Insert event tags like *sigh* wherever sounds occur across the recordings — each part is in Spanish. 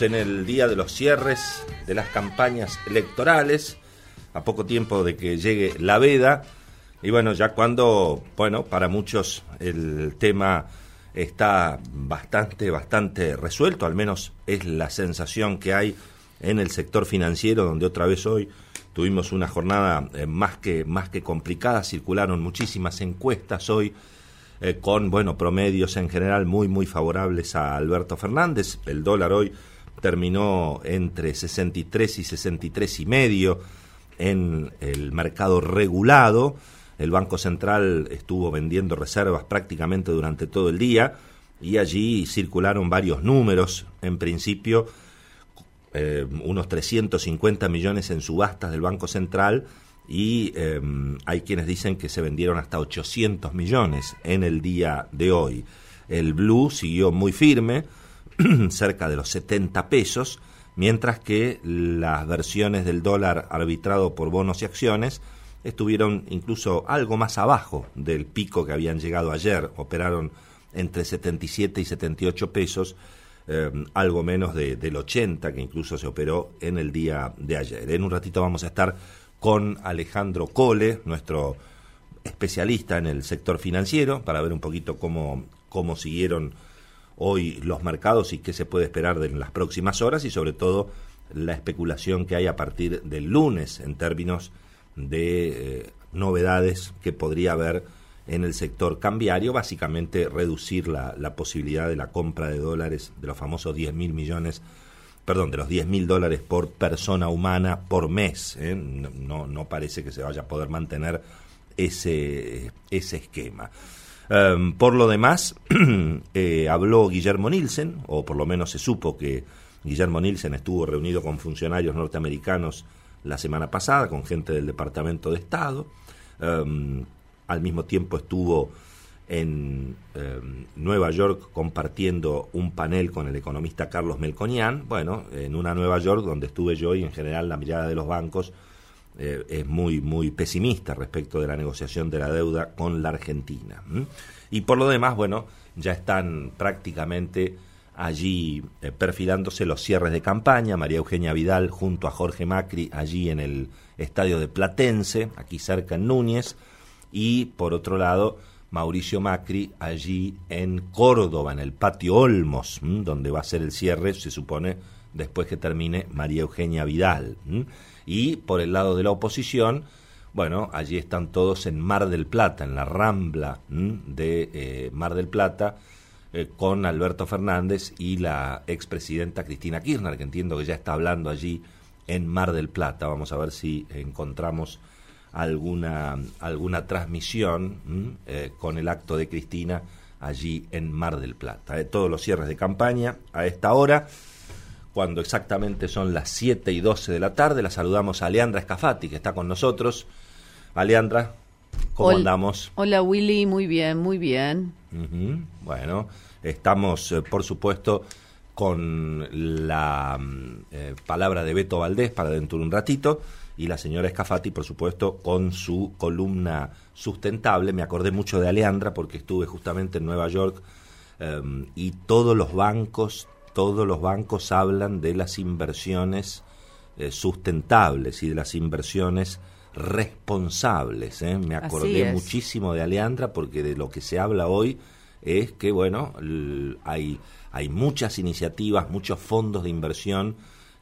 en el día de los cierres de las campañas electorales, a poco tiempo de que llegue la veda, y bueno, ya cuando, bueno, para muchos el tema está bastante, bastante resuelto, al menos es la sensación que hay en el sector financiero, donde otra vez hoy tuvimos una jornada eh, más, que, más que complicada, circularon muchísimas encuestas hoy. Eh, con bueno promedios en general muy muy favorables a Alberto Fernández el dólar hoy terminó entre 63 y 63 y medio en el mercado regulado. El Banco Central estuvo vendiendo reservas prácticamente durante todo el día y allí circularon varios números. En principio, eh, unos 350 millones en subastas del Banco Central y eh, hay quienes dicen que se vendieron hasta 800 millones en el día de hoy. El blue siguió muy firme *clears throat* cerca de los 70 pesos, mientras que las versiones del dólar arbitrado por bonos y acciones estuvieron incluso algo más abajo del pico que habían llegado ayer, operaron entre 77 y 78 pesos, eh, algo menos del 80 que incluso se operó en el día de ayer. En un ratito vamos a estar con Alejandro Cole, nuestro especialista en el sector financiero, para ver un poquito cómo, cómo siguieron hoy los mercados y qué se puede esperar de las próximas horas y sobre todo la especulación que hay a partir del lunes en términos de eh, novedades que podría haber en el sector cambiario, básicamente reducir la, la posibilidad de la compra de dólares de los famosos 10 mil millones, perdón, de los 10 mil dólares por persona humana por mes. ¿eh? No, no parece que se vaya a poder mantener ese, ese esquema. Em, por lo demás, *clears throat* eh, habló Guillermo Nielsen, o por lo menos se supo que Guillermo Nielsen estuvo reunido con funcionarios norteamericanos la semana pasada, con gente del Departamento de Estado. Em, al mismo tiempo estuvo en em, Nueva York compartiendo un panel con el economista Carlos Melconian, bueno, en una Nueva York donde estuve yo y en general la mirada de los bancos eh, es muy, muy pesimista respecto de la negociación de la deuda con la Argentina. Y por lo demás, bueno, ya están prácticamente allí eh, perfilándose los cierres de campaña, María Eugenia Vidal junto a Jorge Macri allí en el estadio de Platense, aquí cerca en Núñez, y por otro lado, Mauricio Macri allí en Córdoba, en el patio Olmos, donde va a ser el cierre, se supone, después que termine María Eugenia Vidal. Y por el lado de la oposición, bueno, allí están todos en Mar del Plata, en la rambla de eh, Mar del Plata, eh, con Alberto Fernández y la expresidenta Cristina Kirchner, que entiendo que ya está hablando allí en Mar del Plata. Vamos a ver si encontramos alguna, alguna transmisión eh, con el acto de Cristina allí en Mar del Plata. todos los cierres de campaña a esta hora cuando exactamente son las 7 y 12 de la tarde. La saludamos a Leandra Escafati, que está con nosotros. Aleandra, ¿cómo andamos? Hola Willy, muy bien, muy bien. Bueno, estamos, eh, por supuesto, con la mm, eh, palabra de Beto Valdés para dentro de un ratito y la señora Escafati, por supuesto, con su columna sustentable. Me acordé mucho de Aleandra porque estuve justamente en Nueva York em, y todos los bancos, todos los bancos hablan de las inversiones eh, sustentables y de las inversiones responsables. ¿eh? Me acordé muchísimo de Aleandra porque de lo que se habla hoy es que, bueno, hay, hay muchas iniciativas, muchos fondos de inversión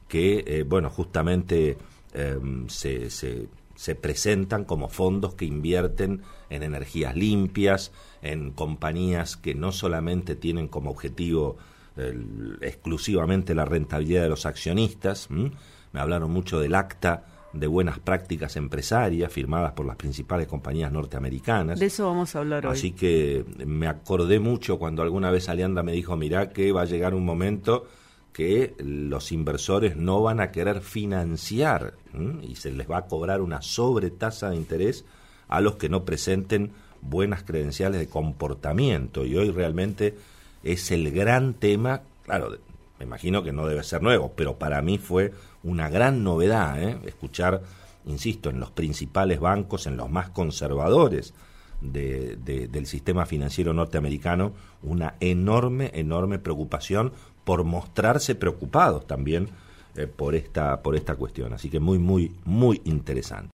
que, eh, bueno, justamente em, se, se, se presentan como fondos que invierten en energías limpias, en compañías que no solamente tienen como objetivo exclusivamente la rentabilidad de los accionistas. Me hablaron mucho del acta de buenas prácticas empresarias firmadas por las principales compañías norteamericanas. De eso vamos a hablar hoy. Así que me acordé mucho cuando alguna vez Alianda me dijo, mirá que va a llegar un momento que los inversores no van a querer financiar y se les va a cobrar una sobretasa de interés a los que no presenten buenas credenciales de comportamiento. Y hoy realmente es el gran tema, claro, me imagino que no debe ser nuevo, pero para mí fue una gran novedad ¿eh? escuchar, insisto, en los principales bancos, en los más conservadores de, del sistema financiero norteamericano, una enorme, enorme preocupación por mostrarse preocupados también eh, por esta por esta cuestión. Así que muy muy muy interesante.